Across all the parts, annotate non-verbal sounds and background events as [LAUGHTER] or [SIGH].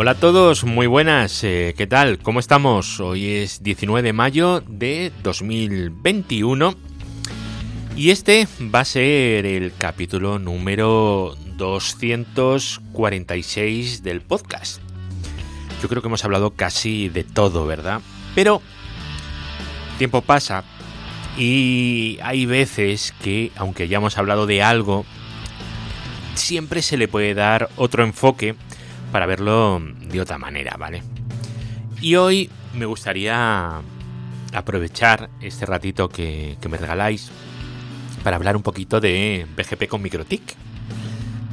Hola a todos, muy buenas, eh, ¿qué tal? ¿Cómo estamos? Hoy es 19 de mayo de 2021 y este va a ser el capítulo número 246 del podcast. Yo creo que hemos hablado casi de todo, ¿verdad? Pero tiempo pasa y hay veces que, aunque hayamos hablado de algo, siempre se le puede dar otro enfoque para verlo de otra manera, ¿vale? Y hoy me gustaría aprovechar este ratito que, me regaláis para hablar un poquito de BGP con MikroTik.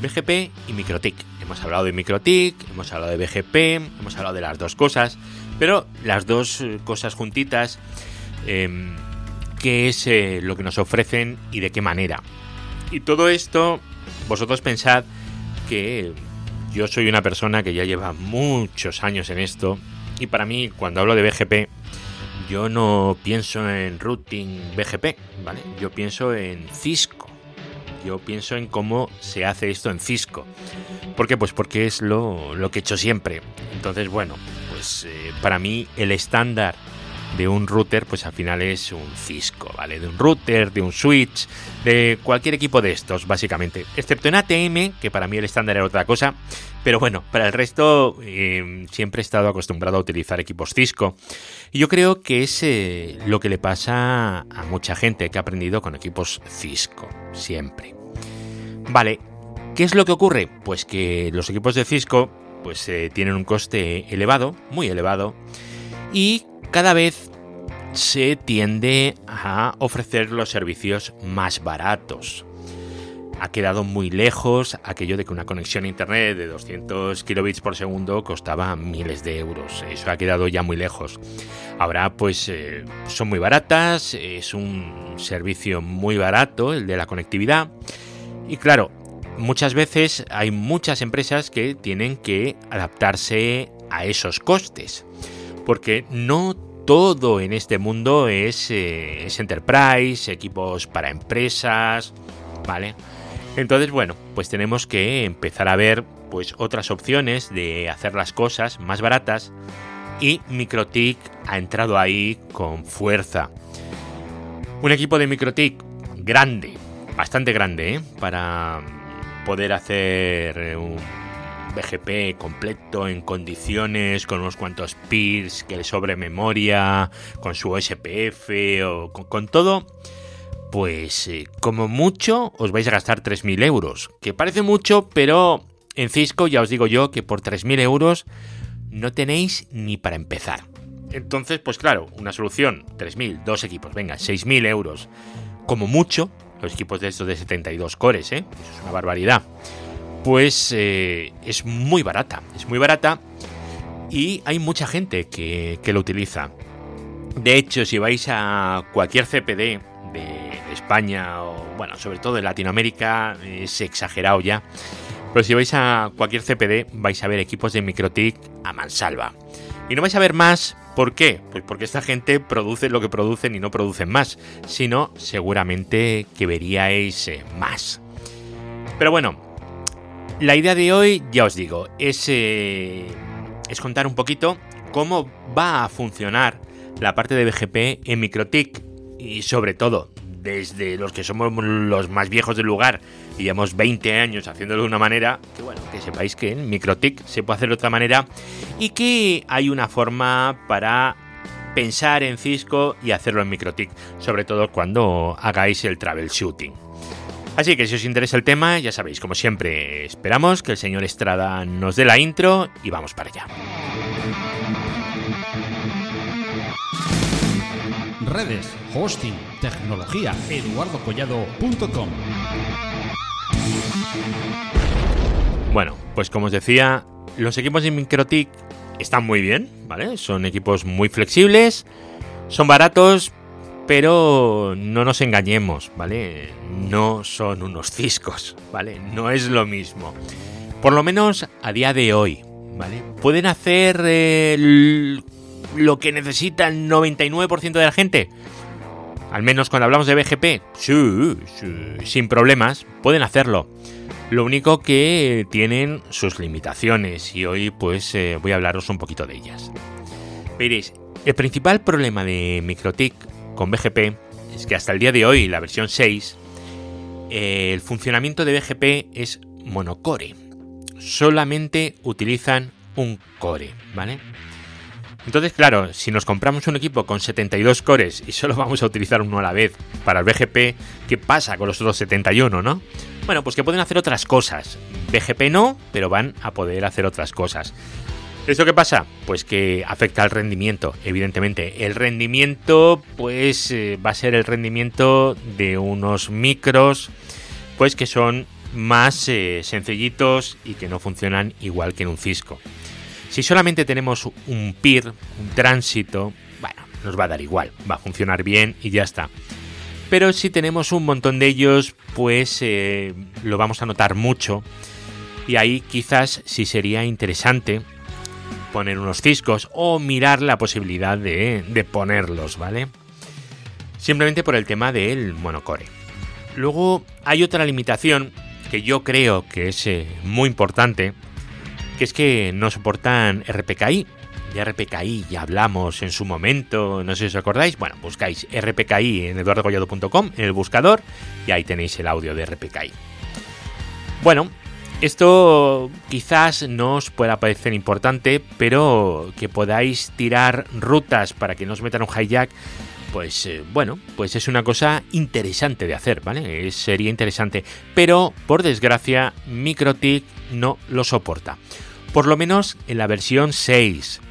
BGP y MikroTik. Hemos hablado de MikroTik, hemos hablado de BGP, hemos hablado de las dos cosas, pero las dos cosas juntitas, em, qué es eh, lo que nos ofrecen y de qué manera. Y todo esto, vosotros pensad que yo soy una persona que ya lleva muchos años en esto y para mí cuando hablo de BGP yo no pienso en routing BGP, ¿vale? Yo pienso en Cisco. Yo pienso en cómo se hace esto en Cisco. ¿Por qué? Pues porque es lo, que he hecho siempre. Entonces, bueno, pues eh, para mí el estándar de un router, pues al final es un Cisco, ¿vale? De un router, de un switch, de cualquier equipo de estos, básicamente. Excepto en ATM, que para mí el estándar era otra cosa. Pero bueno, para el resto em, siempre he estado acostumbrado a utilizar equipos Cisco. Y yo creo que es eh, lo que le pasa a mucha gente que ha aprendido con equipos Cisco, siempre. Vale, ¿qué es lo que ocurre? Pues que los equipos de Cisco pues eh, tienen un coste elevado, muy elevado, y cada vez se tiende a ofrecer los servicios más baratos. Ha quedado muy lejos aquello de que una conexión a internet de 200 kilobits por segundo costaba miles de euros. Eso ha quedado ya muy lejos. Ahora pues eh, son muy baratas, es un servicio muy barato el de la conectividad. Y claro, muchas veces hay muchas empresas que tienen que adaptarse a esos costes porque no todo en este mundo es, eh, es enterprise, equipos para empresas, ¿vale? Entonces, bueno, pues tenemos que empezar a ver pues otras opciones de hacer las cosas más baratas y MikroTik ha entrado ahí con fuerza. Un equipo de MikroTik grande, bastante grande, ¿eh? para poder hacer un BGP completo en condiciones, con unos cuantos peers que le sobre memoria, con su SPF o con, todo, pues eh, como mucho os vais a gastar 3.000 euros. Que parece mucho, pero en Cisco ya os digo yo que por 3.000 euros no tenéis ni para empezar. Entonces, pues claro, una solución, 3.000, dos equipos, venga, 6.000 euros. Como mucho, los equipos de estos de 72 cores, ¿eh? Eso es una barbaridad pues eh, es muy barata, es muy barata y hay mucha gente que, lo utiliza. De hecho, si vais a cualquier CPD de España o, bueno, sobre todo de Latinoamérica, es exagerado ya. Pero si vais a cualquier CPD, vais a ver equipos de MikroTik a mansalva. Y no vais a ver más, ¿por qué? Pues porque esta gente produce lo que producen y no producen más. Sino, seguramente que veríais eh, más. Pero bueno, la idea de hoy, ya os digo, es, eh, es contar un poquito cómo va a funcionar la parte de BGP en MikroTik y sobre todo desde los que somos los más viejos del lugar y llevamos 20 años haciéndolo de una manera, que bueno, que sepáis que en MikroTik se puede hacer de otra manera y que hay una forma para pensar en Cisco y hacerlo en MikroTik, sobre todo cuando hagáis el troubleshooting. Así que si os interesa el tema, ya sabéis, como siempre, esperamos que el señor Estrada nos dé la intro y vamos para allá. Redes, hosting, tecnología, eduardocollado.com. Bueno, pues como os decía, los equipos de Microtik están muy bien, ¿vale? Son equipos muy flexibles, son baratos, pero no nos engañemos, ¿vale? No son unos ciscos, ¿vale? No es lo mismo. Por lo menos a día de hoy, ¿vale? Pueden hacer eh, lo que necesita el 99% de la gente. al menos cuando hablamos de BGP, sí, sin problemas, pueden hacerlo. Lo único que tienen sus limitaciones y hoy pues eh, voy a hablaros un poquito de ellas. Veréis, el principal problema de MikroTik con BGP es que hasta el día de hoy, la versión 6, eh, el funcionamiento de BGP es monocore. Solamente utilizan un core, ¿vale? Entonces, claro, si nos compramos un equipo con 72 cores y solo vamos a utilizar uno a la vez para el BGP, ¿qué pasa con los otros 71, no? Bueno, pues que pueden hacer otras cosas. BGP no, pero van a poder hacer otras cosas. ¿Esto qué pasa? Pues que afecta al rendimiento, evidentemente. El rendimiento, pues eh, va a ser el rendimiento de unos micros, pues que son más eh, sencillitos y que no funcionan igual que en un Cisco. Si solamente tenemos un peer, un tránsito, bueno, nos va a dar igual, va a funcionar bien y ya está. Pero si tenemos un montón de ellos, pues eh, lo vamos a notar mucho. Y ahí quizás sí sería interesante poner unos ciscos o mirar la posibilidad de, ponerlos, ¿vale? Simplemente por el tema del monocore. Luego hay otra limitación que yo creo que es eh, muy importante que es que no soportan RPKI. De RPKI ya hablamos en su momento, no sé si os acordáis. Bueno, buscáis RPKI en eduardogollado.com en el buscador y ahí tenéis el audio de RPKI. Bueno, esto quizás no os pueda parecer importante, pero que podáis tirar rutas para que no os metan un hijack, pues eh, bueno, pues es una cosa interesante de hacer, ¿vale? sería interesante, pero por desgracia MikroTik no lo soporta por lo menos en la versión 6.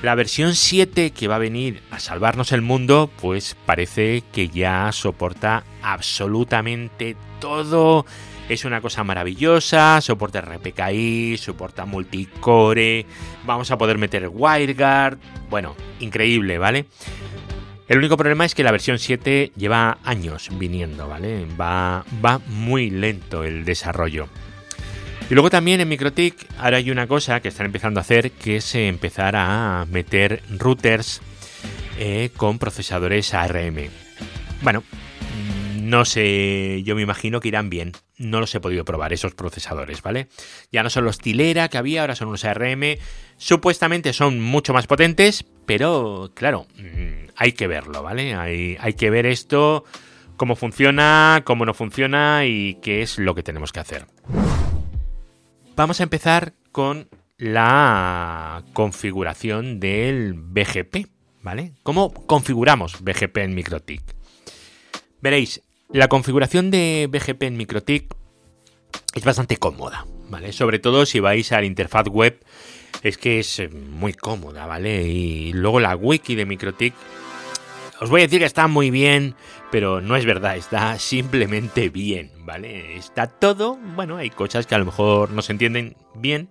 La versión 7 que va a venir a salvarnos el mundo, pues parece que ya soporta absolutamente todo. Es una cosa maravillosa, soporta RPKI, soporta multicore, vamos a poder meter WireGuard, bueno, increíble, ¿vale? El único problema es que la versión 7 lleva años viniendo, ¿vale? Va, va muy lento el desarrollo. Y luego también en MikroTik ahora hay una cosa que están empezando a hacer que es empezar a meter routers eh, con procesadores ARM. Bueno, no sé, yo me imagino que irán bien. No los he podido probar, esos procesadores, ¿vale? Ya no son los Tilera que había, ahora son unos ARM. Supuestamente son mucho más potentes, pero claro, mm, hay que verlo, ¿vale? Hay, hay que ver esto, cómo funciona, cómo no funciona y qué es lo que tenemos que hacer. Vamos a empezar con la configuración del BGP, ¿vale? ¿Cómo configuramos BGP en MikroTik? Veréis, la configuración de BGP en MikroTik es bastante cómoda, ¿vale? Sobre todo si vais a la interfaz web, es que es eh, muy cómoda, ¿vale? Y luego la wiki de MikroTik os voy a decir que está muy bien, pero no es verdad, está [LAUGHS] simplemente bien, ¿vale? Está todo, bueno, hay cosas que a lo mejor no se entienden bien,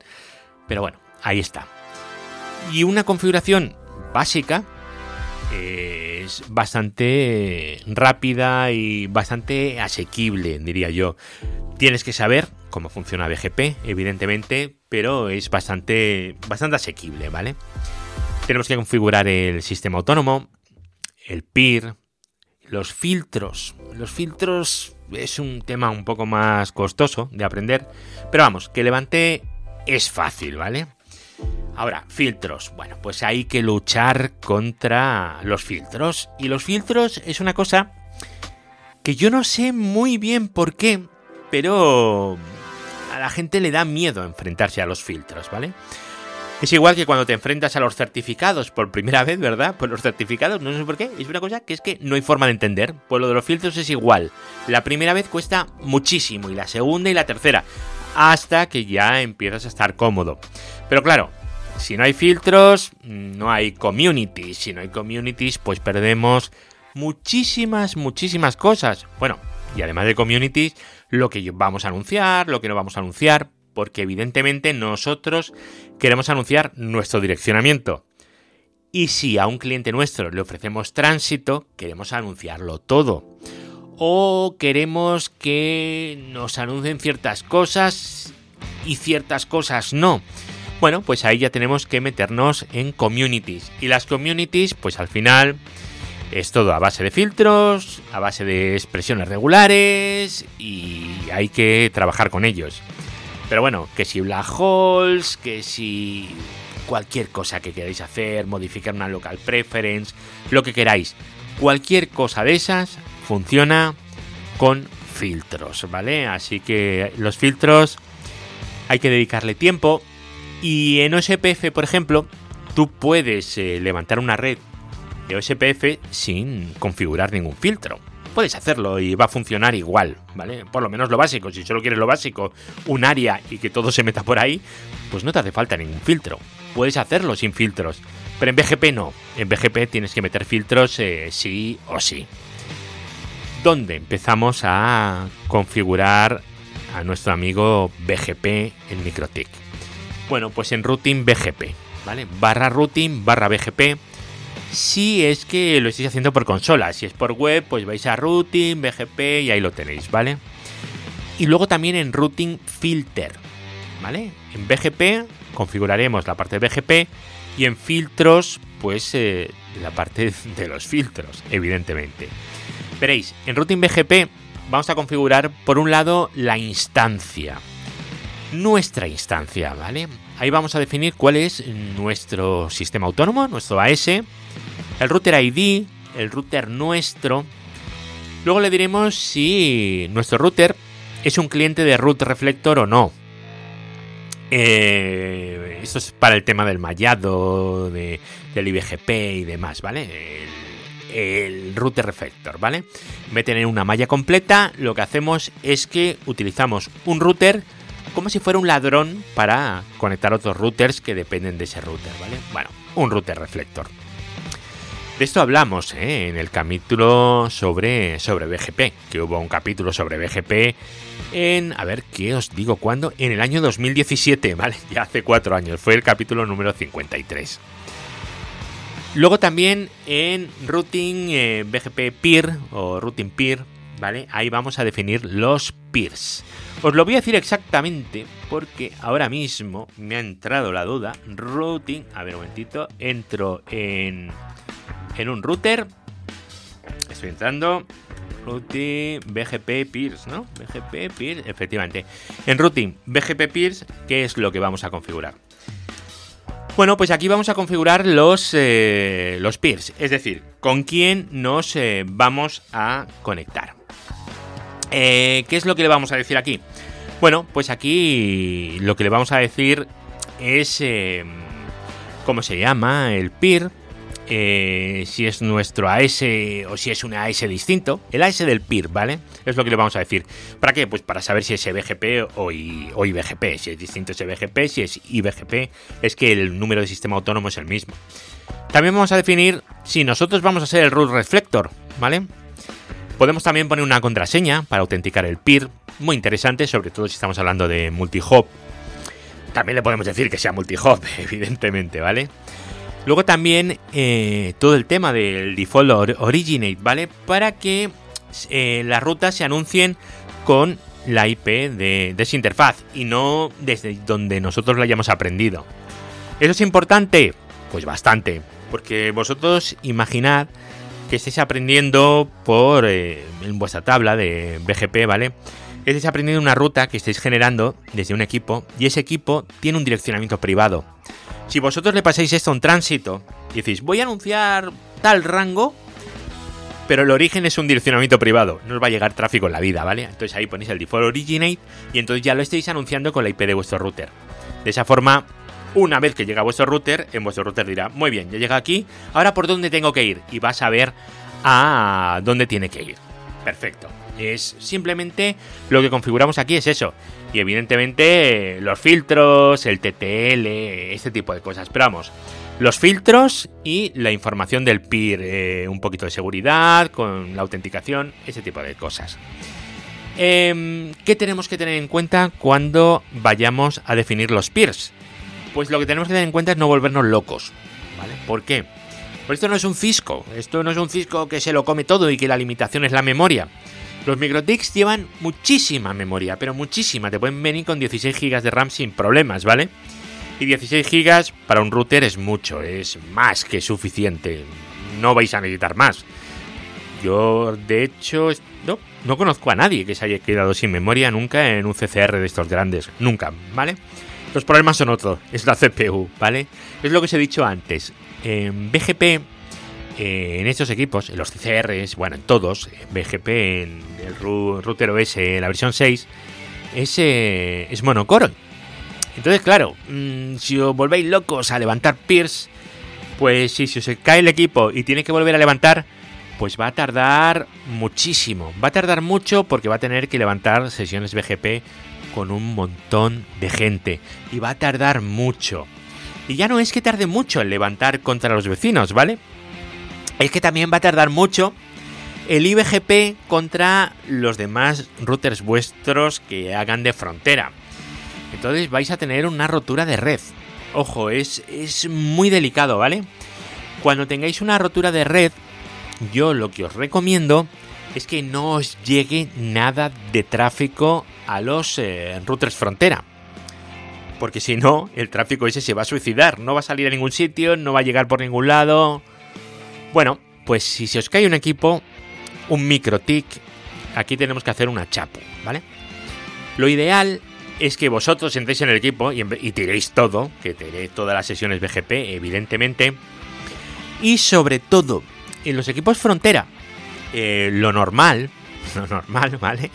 pero bueno, ahí está. Y una configuración básica es bastante rápida y bastante asequible, diría yo. Tienes que saber cómo funciona BGP, evidentemente, pero es bastante, bastante asequible, ¿vale? Tenemos que configurar el sistema autónomo, el PIR, los filtros. Los filtros es un tema un poco más costoso de aprender, pero vamos, que levante es fácil, ¿vale? Ahora, filtros. Bueno, pues hay que luchar contra los filtros. Y los filtros es una cosa que yo no sé muy bien por qué, pero a la gente le da miedo enfrentarse a los filtros, ¿vale? Es igual que cuando te enfrentas a los certificados por primera vez, ¿verdad? Pues los certificados, no sé por qué, es una cosa que es que no hay forma de entender. Pues lo de los filtros es igual. La primera vez cuesta muchísimo y la segunda y la tercera, hasta que ya empiezas a estar cómodo. Pero claro, si no hay filtros, no hay communities. Si no hay communities, pues perdemos muchísimas, muchísimas cosas. Bueno, y además de communities, lo que vamos a anunciar, lo que no vamos a anunciar, porque evidentemente nosotros queremos anunciar nuestro direccionamiento. Y si a un cliente nuestro le ofrecemos tránsito, queremos anunciarlo todo. O queremos que nos anuncien ciertas cosas y ciertas cosas no. Bueno, pues ahí ya tenemos que meternos en communities. Y las communities, pues al final Es todo a base de filtros, a base de expresiones regulares y hay que trabajar con ellos. Pero bueno, que si black holes, que si cualquier cosa que queráis hacer, modificar una local preference, lo que queráis, cualquier cosa de esas funciona con filtros, ¿vale? Así que los filtros hay que dedicarle tiempo y en OSPF, por ejemplo, tú puedes eh, levantar una red de OSPF sin configurar ningún filtro. Puedes hacerlo y va a funcionar igual, ¿vale? Por lo menos lo básico. Si solo quieres lo básico, un área y que todo se meta por ahí, pues no te hace falta ningún filtro. Puedes hacerlo sin filtros. Pero en BGP no. En BGP tienes que meter filtros eh, sí o sí. ¿Dónde empezamos a configurar a nuestro amigo BGP en MikroTik? Bueno, pues en routing BGP, ¿vale? Barra routing barra BGP si es que lo estáis haciendo por consola. Si es por web, pues vais a routing, BGP y ahí lo tenéis, ¿vale? Y luego también en routing filter, ¿vale? En BGP configuraremos la parte de BGP y en filtros, pues eh, la parte [LAUGHS] de los filtros, evidentemente. Veréis, en routing BGP vamos a configurar por un lado la instancia. Nuestra instancia, ¿vale? Ahí vamos a definir cuál es nuestro sistema autónomo, nuestro AS, el router ID, el router nuestro. Luego le diremos si nuestro router es un cliente de root reflector o no. Eh, esto es para el tema del mallado, del IBGP y demás, ¿vale? El, el router reflector, ¿vale? En vez de tener una malla completa, lo que hacemos es que utilizamos un router como si fuera un ladrón para conectar otros routers que dependen de ese router, ¿vale? Bueno, un router reflector. De esto hablamos ¿eh? en el capítulo sobre, sobre BGP, que hubo un capítulo sobre BGP en, a ver, ¿qué os digo cuándo? En el año 2017, ¿vale? [LAUGHS] Ya hace cuatro años, fue el capítulo número 53. Luego también en routing eh, BGP peer o routing peer, ¿vale? Ahí vamos a definir los peers. Os lo voy a decir exactamente porque ahora mismo me ha entrado la duda. Routing, a ver un momentito, entro en en un router. Estoy entrando. Routing BGP Peers, ¿no? BGP Peers, efectivamente. En routing BGP Peers, ¿qué es lo que vamos a configurar? Bueno, pues aquí vamos a configurar los, eh, los peers, es decir, con quién nos eh, vamos a conectar. Eh, ¿Qué es lo que le vamos a decir aquí? Bueno, pues aquí lo que le vamos a decir es cómo se llama el peer, eh, si es nuestro AS o si es un AS distinto. El AS del PIR, ¿vale? Es lo que le vamos a decir. ¿Para qué? Pues para saber si es BGP o, IBGP. Si es distinto es BGP, si es IBGP, es que el número de sistema autónomo es el mismo. También vamos a definir si nosotros vamos a ser el root reflector, ¿vale? Podemos también poner una contraseña para autenticar el PIR, muy interesante, sobre todo si estamos hablando de multihop. También le podemos decir que sea multihop, [LAUGHS] evidentemente, ¿vale? Luego también eh, todo el tema del default originate, ¿vale? Para que eh, las rutas se anuncien con la IP de, esa interfaz y no desde donde nosotros la hayamos aprendido. ¿Eso es importante? Pues bastante, porque vosotros imaginad que estéis aprendiendo por eh, en vuestra tabla de BGP, ¿vale? Estéis aprendiendo una ruta que estáis generando desde un equipo y ese equipo tiene un direccionamiento privado. Si vosotros le pasáis esto a un tránsito y decís, voy a anunciar tal rango, pero el origen es un direccionamiento privado, no os va a llegar tráfico en la vida, ¿vale? Entonces ahí ponéis el default originate y entonces ya lo estáis anunciando con la IP de vuestro router. De esa forma, una vez que llega a vuestro router, en vuestro router dirá, muy bien, ya llega aquí, ahora por dónde tengo que ir y vas a ver a dónde tiene que ir. Perfecto. Es simplemente lo que configuramos aquí es eso. Y evidentemente los filtros, el TTL, este tipo de cosas. Pero vamos, los filtros y la información del peer, eh, un poquito de seguridad, con la autenticación, ese tipo de cosas. Em, ¿Qué tenemos que tener en cuenta cuando vayamos a definir los peers? Pues lo que tenemos que tener en cuenta es no volvernos locos. ¿Vale? ¿Por qué? Pues esto no es un Cisco, esto no es un Cisco que se lo come todo y que la limitación es la memoria. Los MicroTics llevan muchísima memoria, pero muchísima. Te pueden venir con 16 GB de RAM sin problemas, ¿vale? Y 16 GB para un router es mucho, es más que suficiente. no vais a necesitar más. Yo, de hecho, no, no conozco a nadie que se haya quedado sin memoria nunca en un CCR de estos grandes. Nunca, ¿vale? Los problemas son otros, es la CPU, ¿vale? Es lo que os he dicho antes. En BGP, eh, en estos equipos, en los CCRs, bueno, en todos, en BGP, en el router OS, la versión 6, es, eh, es monocore. Entonces, claro, mm, si os volvéis locos a levantar peers, pues si se cae el equipo y tiene que volver a levantar, pues va a tardar muchísimo. Va a tardar mucho porque va a tener que levantar sesiones BGP con un montón de gente. Y va a tardar mucho. Y ya no es que tarde mucho en levantar contra los vecinos, ¿vale? Es que también va a tardar mucho el IBGP contra los demás routers vuestros que hagan de frontera. Entonces vais a tener una rotura de red. Ojo, es, es muy delicado, ¿vale? Cuando tengáis una rotura de red, yo lo que os recomiendo es que no os llegue nada de tráfico a los eh, routers frontera. Porque si no, el tráfico ese se va a suicidar. No va a salir a ningún sitio, no va a llegar por ningún lado. Bueno, pues si se os cae un equipo, un micro tick, aquí tenemos que hacer una chapu, ¿vale? Lo ideal es que vosotros entréis en el equipo y, y tiréis todo, que tiréis todas las sesiones BGP, evidentemente. Y sobre todo, en los equipos frontera, eh, lo normal, [LAUGHS] lo normal, ¿vale?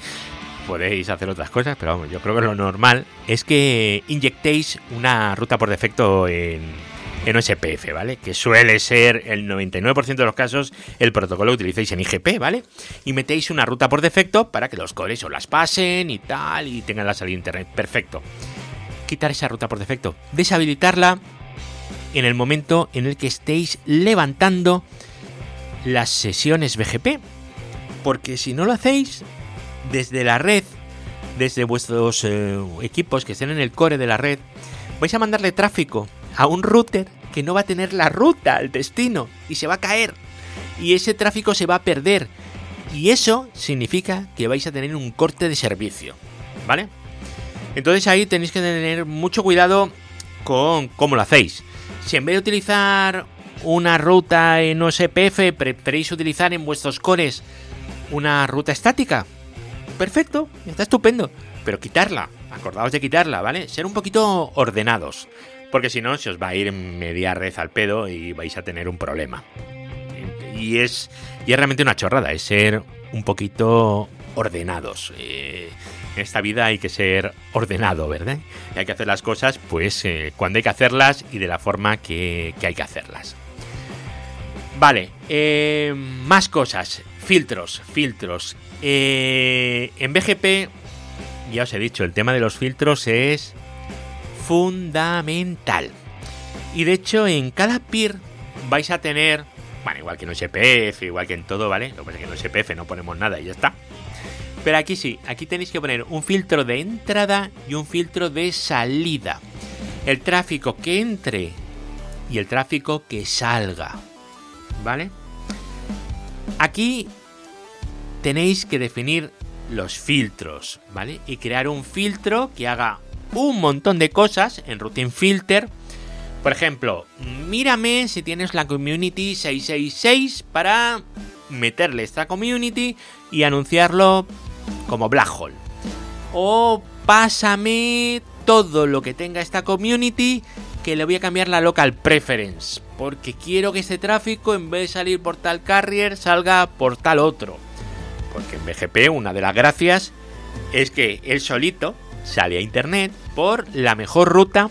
Podéis hacer otras cosas, pero vamos, yo creo que lo normal es que inyectéis una ruta por defecto en, en OSPF, ¿vale? Que suele ser el 99% de los casos el protocolo que utilicéis en IGP, ¿vale? Y metéis una ruta por defecto para que los cores os las pasen y tal y tengan la salida internet. Perfecto. Quitar esa ruta por defecto. Deshabilitarla en el momento en el que estéis levantando las sesiones BGP. Porque si no lo hacéis, desde la red, desde vuestros eh, equipos que estén en el core de la red, vais a mandarle tráfico a un router que no va a tener la ruta al destino y se va a caer. Y ese tráfico se va a perder. Y eso significa que vais a tener un corte de servicio. ¿Vale? Entonces ahí tenéis que tener mucho cuidado con cómo lo hacéis. Si en vez de utilizar una ruta en OSPF, preferéis utilizar en vuestros cores una ruta estática. Perfecto, está estupendo. Pero quitarla, acordaos de quitarla, ¿vale? Ser un poquito ordenados. Porque si no, se os va a ir media red al pedo y vais a tener un problema. Y es, y es realmente una chorrada, es ser un poquito ordenados. Eh, en esta vida hay que ser ordenado, ¿verdad? Y hay que hacer las cosas, pues, eh, cuando hay que hacerlas y de la forma que, que hay que hacerlas. Vale, eh, más cosas. Filtros, filtros. Eh, en BGP, ya os he dicho, el tema de los filtros es fundamental. Y de hecho, en cada peer vais a tener, bueno, igual que en SPF, igual que en todo, ¿vale? Lo que pasa es que en SPF no ponemos nada y ya está. Pero aquí sí, aquí tenéis que poner un filtro de entrada y un filtro de salida. El tráfico que entre y el tráfico que salga. ¿Vale? Aquí tenéis que definir los filtros, ¿vale? Y crear un filtro que haga un montón de cosas en Routine Filter. Por ejemplo, mírame si tienes la Community 666 para meterle esta Community y anunciarlo como Black Hole. O pásame todo lo que tenga esta Community que le voy a cambiar la local preference. Porque quiero que este tráfico, en vez de salir por tal carrier, salga por tal otro. Porque en BGP una de las gracias es que él solito sale a internet por la mejor ruta.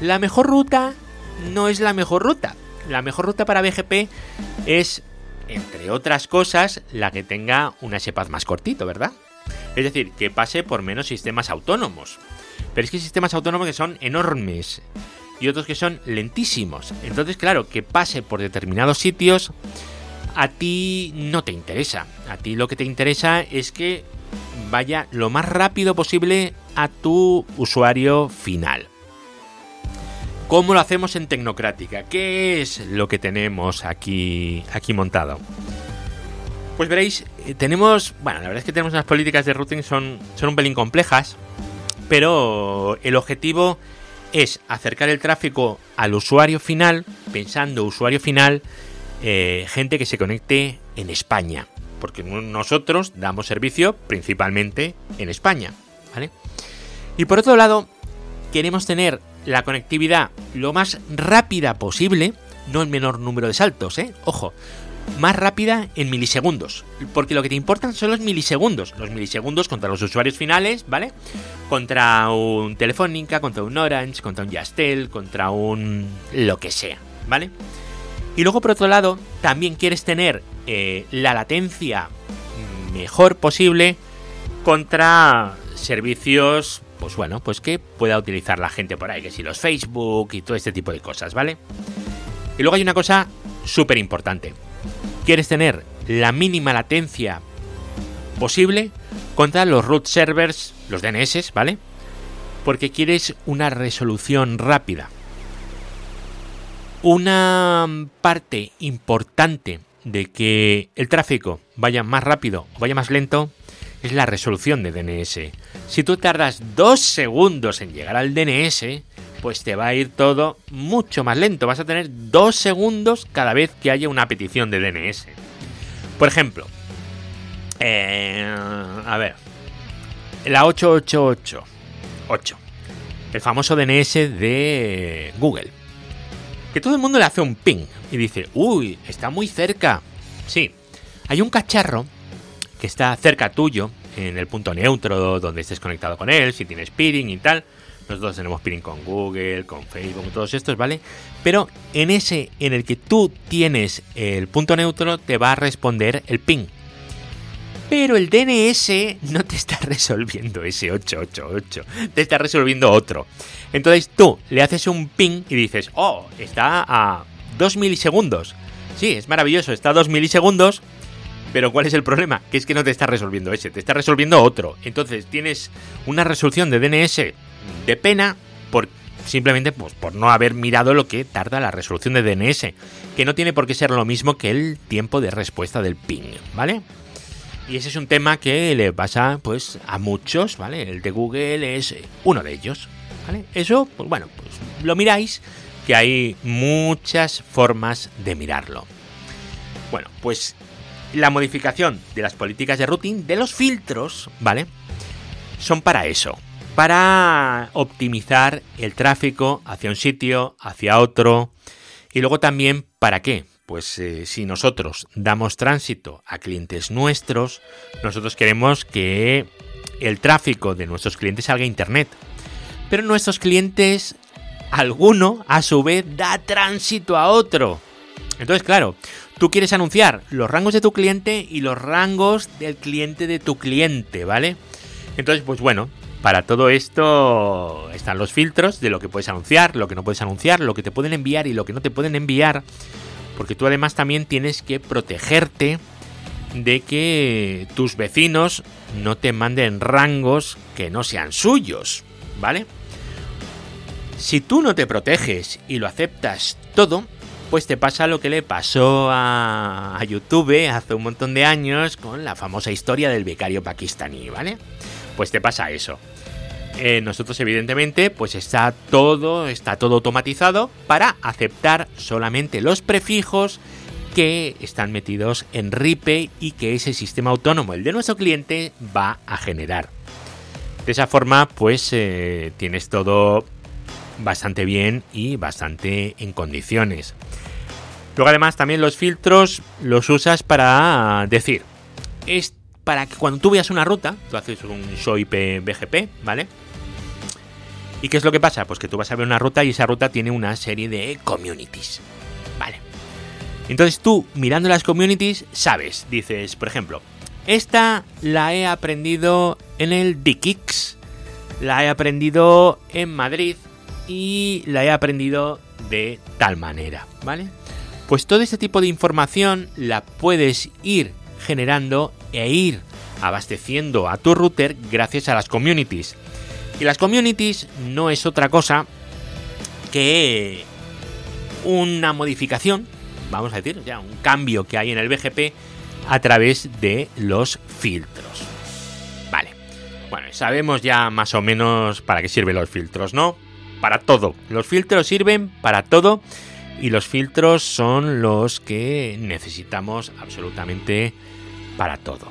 La mejor ruta no es la mejor ruta. La mejor ruta para BGP es, entre otras cosas, la que tenga una SEPAD más cortito, ¿verdad? Es decir, que pase por menos sistemas autónomos. Pero es que sistemas autónomos que son enormes y otros que son lentísimos. Entonces, claro, que pase por determinados sitios a ti no te interesa. A ti lo que te interesa es que vaya lo más rápido posible a tu usuario final. ¿Cómo lo hacemos en Tecnocrática? ¿Qué es lo que tenemos aquí, aquí montado? Pues veréis, eh, tenemos, bueno, la verdad es que tenemos unas políticas de routing son, son un pelín complejas, pero el objetivo es acercar el tráfico al usuario final, pensando usuario final eh, gente que se conecte en España, porque nosotros damos servicio principalmente en España, ¿vale? Y por otro lado, queremos tener la conectividad lo más rápida posible, no el menor número de saltos, ¿eh? Ojo, más rápida en milisegundos. Porque lo que te importan son los milisegundos. Los milisegundos contra los usuarios finales, ¿vale? Contra un Telefónica, contra un Orange, contra un Yastel, contra un... lo que sea, ¿vale? Y luego, por otro lado, también quieres tener eh, la latencia mejor posible contra servicios, pues bueno, pues que pueda utilizar la gente por ahí, que si los Facebook y todo este tipo de cosas, ¿vale? Y luego hay una cosa súper importante quieres tener la mínima latencia posible contra los root servers, los DNS, ¿vale? Porque quieres una resolución rápida. Una parte importante de que el tráfico vaya más rápido o vaya más lento es la resolución de DNS. Si tú tardas dos segundos en llegar al DNS, pues te va a ir todo mucho más lento. Vas a tener dos segundos cada vez que haya una petición de DNS. Por ejemplo, eh, a ver, la 8888, el famoso DNS de Google. Que todo el mundo le hace un ping y dice, uy, está muy cerca. Sí, hay un cacharro que está cerca tuyo, en el punto neutro donde estés conectado con él, si tienes peering y tal, nosotros tenemos peering con Google, con Facebook, todos estos, ¿vale? Pero en ese en el que tú tienes el punto neutro te va a responder el ping. Pero el DNS no te está [LAUGHS] resolviendo ese 888, te está resolviendo otro. Entonces tú le haces un ping y dices, oh, está a 2 milisegundos. Sí, es maravilloso, está a 2 milisegundos, pero ¿cuál es el problema? Que es que no te está resolviendo ese, te está resolviendo otro. Entonces tienes una resolución de DNS de pena por simplemente pues, por no haber mirado lo que tarda la resolución de DNS, que no tiene por qué ser lo mismo que el tiempo de respuesta del ping, ¿vale? Y ese es un tema que le pasa pues a muchos, ¿vale? El de Google es uno de ellos, ¿vale? Eso, pues bueno, pues lo miráis, que hay muchas formas de mirarlo. Bueno, pues la modificación de las políticas de routing, de los filtros, ¿vale? Son para eso, para optimizar el tráfico hacia un sitio, hacia otro. Y luego también, ¿para qué? Pues eh, si nosotros damos tránsito a clientes nuestros, nosotros queremos que el tráfico de nuestros clientes salga a Internet. Pero nuestros clientes, alguno, a su vez, da tránsito a otro. Entonces, claro, tú quieres anunciar los rangos de tu cliente y los rangos del cliente de tu cliente, ¿vale? Entonces, pues bueno, para todo esto están los filtros de lo que puedes anunciar, lo que no puedes anunciar, lo que te pueden enviar y lo que no te pueden enviar. Porque tú además también tienes que protegerte de que tus vecinos no te manden rangos que no sean suyos, ¿vale? Si tú no te proteges y lo aceptas todo, pues te pasa lo que le pasó a, YouTube hace un montón de años con la famosa historia del becario pakistaní, ¿vale? Pues te pasa eso. Eh, nosotros evidentemente pues está todo está todo automatizado para aceptar solamente los prefijos que están metidos en RIPE y que ese sistema autónomo el de nuestro cliente va a generar de esa forma pues eh, tienes todo bastante bien y bastante en condiciones luego además también los filtros los usas para decir es para que cuando tú veas una ruta, tú haces un show IP BGP, ¿vale? ¿Y qué es lo que pasa? Pues que tú vas a ver una ruta y esa ruta tiene una serie de communities. Vale. Entonces tú, mirando las communities, sabes, dices, por ejemplo, esta la he aprendido en el Dikix, la he aprendido en Madrid y la he aprendido de tal manera, ¿vale? Pues todo este tipo de información la puedes ir generando e ir abasteciendo a tu router gracias a las communities. Y las communities no es otra cosa que una modificación, vamos a decir, ya un cambio que hay en el BGP a través de los filtros. Vale. Bueno, sabemos ya más o menos para qué sirven los filtros, ¿no? Para todo. Los filtros sirven para todo y los filtros son los que necesitamos absolutamente para todo.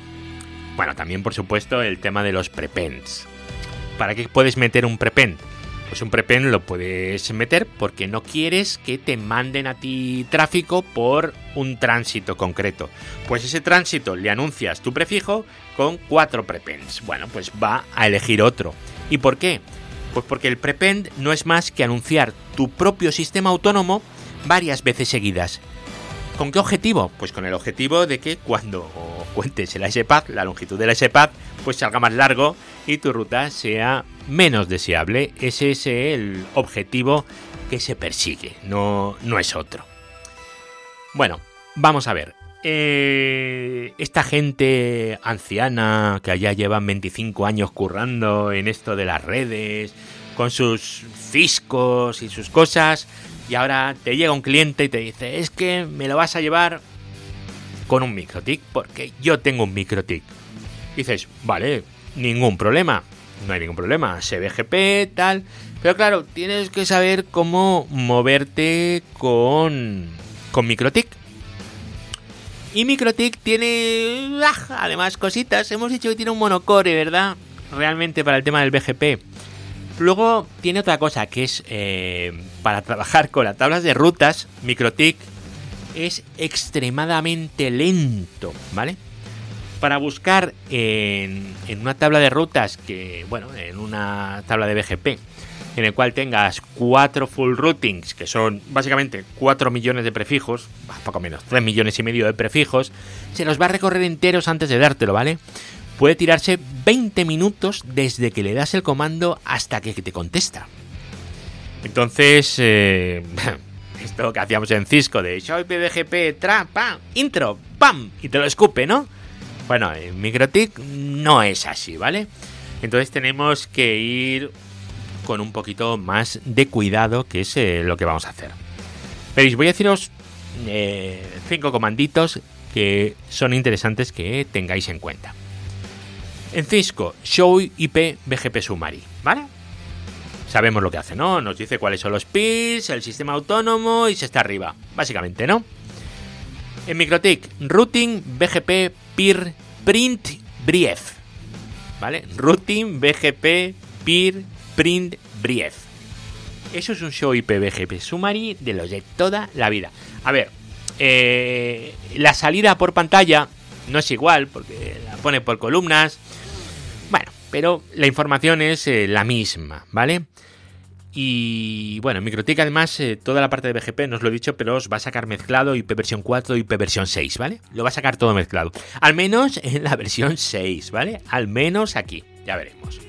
Bueno, también por supuesto el tema de los prepends. ¿Para qué puedes meter un prepend? Pues un prepend lo puedes meter porque no quieres que te manden a ti tráfico por un tránsito concreto. Pues ese tránsito le anuncias tu prefijo con cuatro prepends. Bueno, pues va a elegir otro. ¿Y por qué? Pues porque el prepend no es más que anunciar tu propio sistema autónomo varias veces seguidas. ¿Con qué objetivo? Pues con el objetivo de que cuando cuentes el SPAD, la longitud del SPAD, pues salga más largo y tu ruta sea menos deseable. Ese es el objetivo que se persigue, no, no es otro. Bueno, vamos a ver. Eh, esta gente anciana que allá llevan 25 años currando en esto de las redes, con sus fiscos y sus cosas, y ahora te llega un cliente y te dice, es que me lo vas a llevar con un microtic, porque yo tengo un microtic. Dices, vale, ningún problema, no hay ningún problema, CBGP, tal. Pero claro, tienes que saber cómo moverte con, con microtic. Y microtic tiene, ah, además, cositas. Hemos dicho que tiene un monocore, ¿verdad? Realmente para el tema del BGP. Luego tiene otra cosa que es eh, para trabajar con las tablas de rutas, MikroTik es extremadamente lento, ¿vale? Para buscar en, en, una tabla de rutas que, bueno, en una tabla de BGP, en el cual tengas cuatro full routings, que son básicamente 4 millones de prefijos, poco menos, 3 millones y medio de prefijos, se los va a recorrer enteros antes de dártelo, ¿vale? puede tirarse 20 minutos desde que le das el comando hasta que te contesta. Entonces, eh, [LAUGHS] esto que hacíamos en Cisco de Show PDGP, tra, pam, intro, pam, y te lo escupe, ¿no? Bueno, en MikroTik no es así, ¿vale? Entonces tenemos que ir con un poquito más de cuidado, que es eh, lo que vamos a hacer. Veréis, voy a deciros eh, cinco comanditos que son interesantes que tengáis en cuenta. En Cisco, Show IP BGP Summary, ¿vale? Sabemos lo que hace, ¿no? Nos dice cuáles son los PIS, el sistema autónomo y se está arriba, básicamente, ¿no? En MikroTik, Routing BGP Peer Print Brief, ¿vale? Routing BGP Peer Print Brief. Eso es un Show IP BGP Summary de los de toda la vida. A ver, eh, la salida por pantalla no es igual porque la pone por columnas bueno, pero la información es eh, la misma, ¿vale? Y bueno, MikroTik además, eh, toda la parte de BGP, no os lo he dicho, pero os va a sacar mezclado IP versión 4 y IP versión 6, ¿vale? Lo va a sacar todo mezclado. Al menos en la versión 6, ¿vale? Al menos aquí, ya veremos.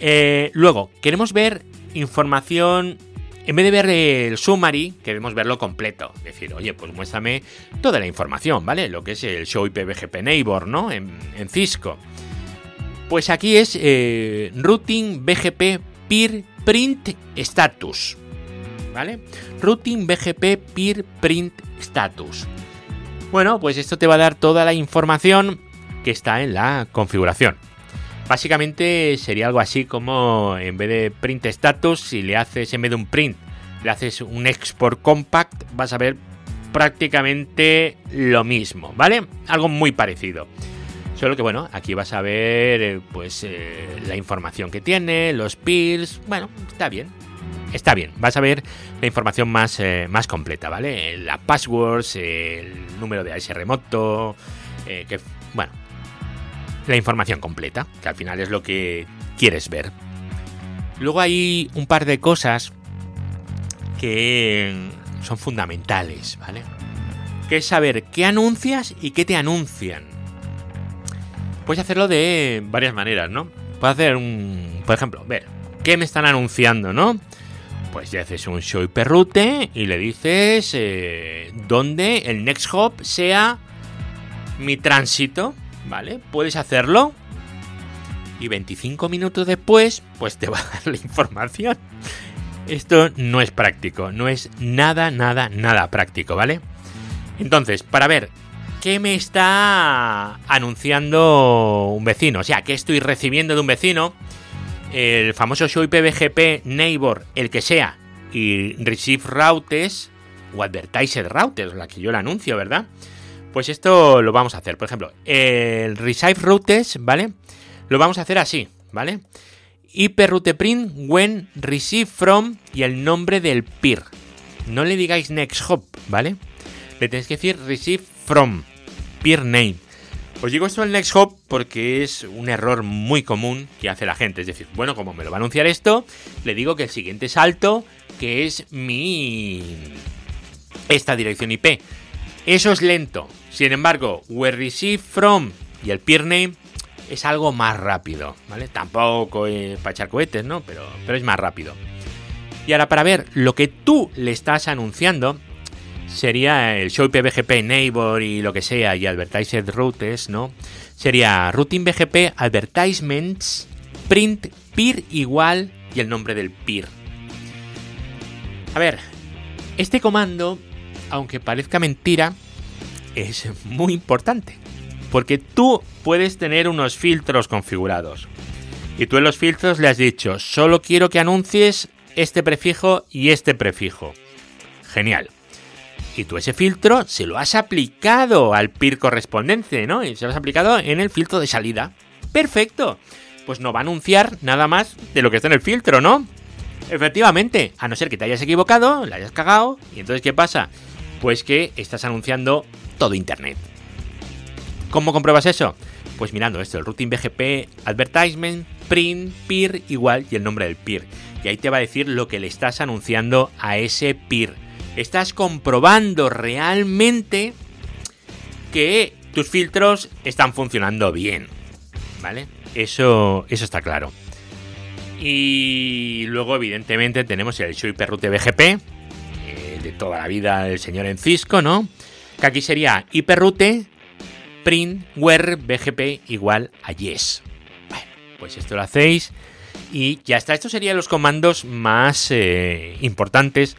Eh, luego, queremos ver información en vez de ver el summary, queremos verlo completo. Decir, oye, pues muéstrame toda la información, ¿vale? Lo que es el show IP BGP Neighbor, ¿no? En, en Cisco. Pues aquí es eh, Routing BGP Peer Print Status. ¿Vale? Routing BGP Peer Print Status. Bueno, pues esto te va a dar toda la información que está en la configuración. Básicamente sería algo así como en vez de print status, si le haces en vez de un print, le haces un export compact, vas a ver prácticamente lo mismo, ¿vale? Algo muy parecido. Solo que bueno, aquí vas a ver eh, pues eh, la información que tiene, los pills, bueno, está bien. Está bien, vas a ver la información más, eh, más completa, ¿vale? La passwords, el número de AS remoto, que, bueno, la información completa, que al final es lo que quieres ver. Luego hay un par de cosas que son fundamentales, ¿vale? Que es saber qué anuncias y qué te anuncian. Puedes hacerlo de varias maneras, ¿no? Puedes hacer un. Por ejemplo, ver, ¿qué me están anunciando, no? Pues ya haces un show route y le dices eh, dónde el next hop sea mi tránsito, ¿vale? Puedes hacerlo. Y 25 minutos después, pues te va a dar la información. Esto no es práctico, no es nada, nada, nada práctico, ¿vale? Entonces, para ver ¿qué me está anunciando un vecino? O sea, ¿qué estoy recibiendo de un vecino? El famoso show IPVGP Neighbor, el que sea, y Receive Routes, o Advertised Routers, la que yo le anuncio, ¿verdad? Pues esto lo vamos a hacer. Por ejemplo, el Receive Routers, ¿vale? Lo vamos a hacer así, ¿vale? print when receive from y el nombre del peer. No le digáis next hop, ¿vale? Le tenéis que decir receive from peer name. Os digo esto en next hop porque es un error muy común que hace la gente. Es decir, bueno, como me lo va a anunciar esto, le digo que el siguiente salto, que es mi. esta dirección IP. Eso es lento. Sin embargo, where receive from y el peer name es algo más rápido, ¿vale? Tampoco es para echar cohetes, ¿no? Pero, pero es más rápido. Y ahora para ver lo que tú le estás anunciando, sería el Show BGP Neighbor y lo que sea, y Advertised Routes, ¿no? Sería Routine BGP Advertisements Print Peer igual y el nombre del peer. A ver, este comando, aunque parezca mentira, es muy importante. Porque tú puedes tener unos filtros configurados. Y tú en los filtros le has dicho, solo quiero que anuncies este prefijo y este prefijo. Genial. Y tú ese filtro se lo has aplicado al PIR correspondiente, ¿no? Y se lo has aplicado en el filtro de salida. Perfecto. Pues no va a anunciar nada más de lo que está en el filtro, ¿no? Efectivamente, a no ser que te hayas equivocado, le hayas cagado, y entonces ¿qué pasa? Pues que estás anunciando todo Internet. ¿Cómo compruebas eso? Pues mirando esto, el Routine BGP Advertisement, Print, Peer igual y el nombre del peer. Y ahí te va a decir lo que le estás anunciando a ese peer. Estás comprobando realmente que tus filtros están funcionando bien. ¿Vale? Eso, eso está claro. Y luego, evidentemente, tenemos el Show Route BGP, eh, de toda la vida el señor en Cisco, ¿no? Que aquí sería hiperroute print where bgp igual a yes. Bueno, pues esto lo hacéis y ya está. Estos serían los comandos más eh, importantes,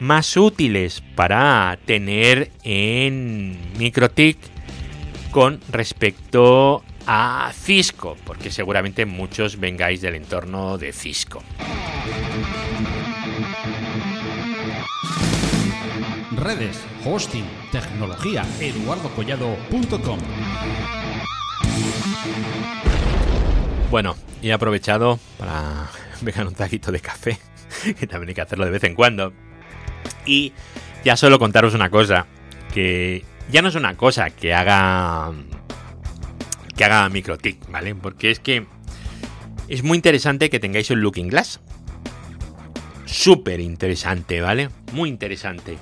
más útiles para tener en MikroTik con respecto a Cisco, porque seguramente muchos vengáis del entorno de Cisco. redes, hosting, tecnología, eduardocollado.com. Bueno, he aprovechado para [LAUGHS] pegar un taquito de café, [LAUGHS] que también hay que hacerlo de vez en cuando. Y ya solo contaros una cosa, que ya no es una cosa que haga que haga MicroTik, ¿vale? Porque es que es muy interesante que tengáis un Looking Glass. Súper interesante, ¿vale? Muy interesante.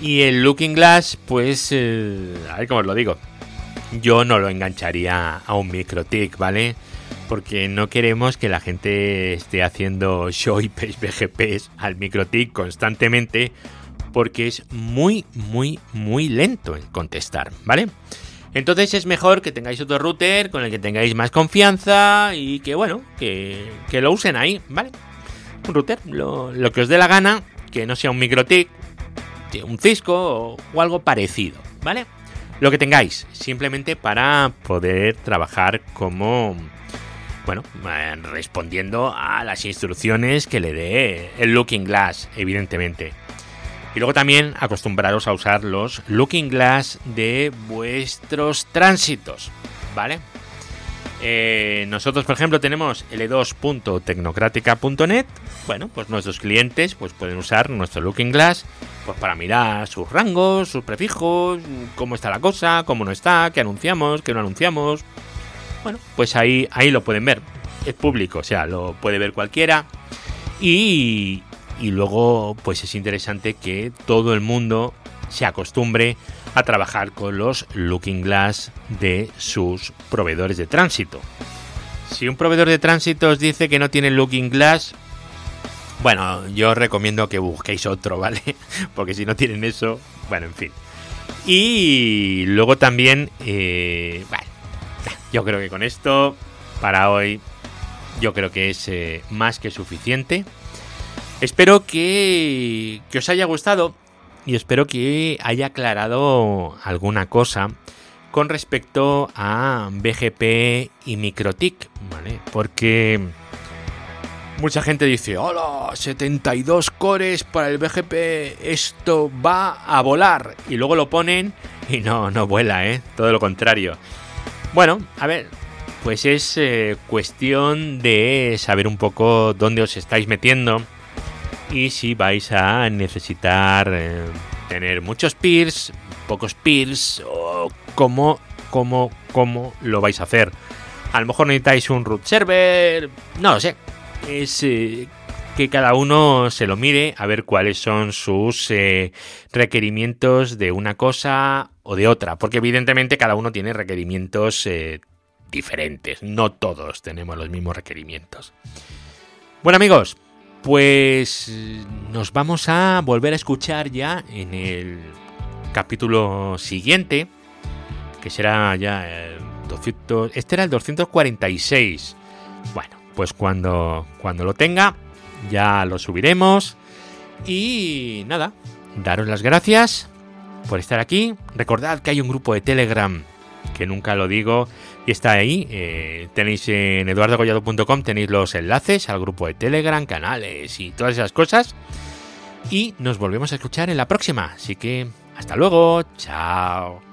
Y el Looking Glass, pues, eh, a ver cómo os lo digo. Yo no lo engancharía a un MikroTik, ¿vale? Porque no queremos que la gente esté haciendo show IPs BGPs al MikroTik constantemente, porque es muy, muy, muy lento en contestar, ¿vale? Entonces es mejor que tengáis otro router con el que tengáis más confianza y que, bueno, que, lo usen ahí, ¿vale? Un router, lo, lo que os dé la gana, que no sea un MikroTik, un Cisco o, algo parecido, ¿vale? Lo que tengáis, simplemente para poder trabajar como bueno, eh, respondiendo a las instrucciones que le dé el Looking Glass, evidentemente. Y luego también acostumbraros a usar los Looking Glass de vuestros tránsitos, ¿vale? Eh, nosotros, por ejemplo, tenemos l2.tecnocrática.net. Bueno, pues nuestros clientes pues pueden usar nuestro Looking Glass pues para mirar sus rangos, sus prefijos, cómo está la cosa, cómo no está, qué anunciamos, qué no anunciamos. Bueno, pues ahí, ahí lo pueden ver. Es público, o sea, lo puede ver cualquiera. Y, y luego, pues es interesante que todo el mundo se acostumbre a trabajar con los Looking Glass de sus proveedores de tránsito. Si un proveedor de tránsito os dice que no tiene Looking Glass, bueno, yo os recomiendo que busquéis otro, [LAUGHS] ¿vale? Porque si no tienen eso, bueno, en fin. Y luego también, eh, yo creo que con esto, para hoy, yo creo que es eh, más que suficiente. Espero que, que os haya gustado y espero que haya aclarado alguna cosa con respecto a BGP y MikroTik, ¿vale? Porque Mucha gente dice, hola, 72 cores para el BGP, esto va a volar. Y luego lo ponen y no, no vuela, ¿eh? Todo lo contrario. Bueno, a ver, pues es eh, cuestión de saber un poco dónde os estáis metiendo y si vais a necesitar eh, tener muchos peers, pocos peers o cómo, cómo, cómo lo vais a hacer. A lo mejor necesitáis un root server, no lo sé. Es eh, que cada uno se lo mire a ver cuáles son sus eh, requerimientos de una cosa o de otra, porque evidentemente cada uno tiene requerimientos diferentes, no todos tenemos los mismos requerimientos. Bueno amigos, pues nos vamos a volver a escuchar ya en el capítulo siguiente, que será ya el 200, este era el 246. Bueno, pues cuando, cuando lo tenga, ya lo subiremos. Y nada, daros las gracias por estar aquí. Recordad que hay un grupo de Telegram, que nunca lo digo, y está ahí. Eh, tenéis en eduardogollado.com tenéis los enlaces al grupo de Telegram, canales y todas esas cosas. Y nos volvemos a escuchar en la próxima. Así que hasta luego. Chao.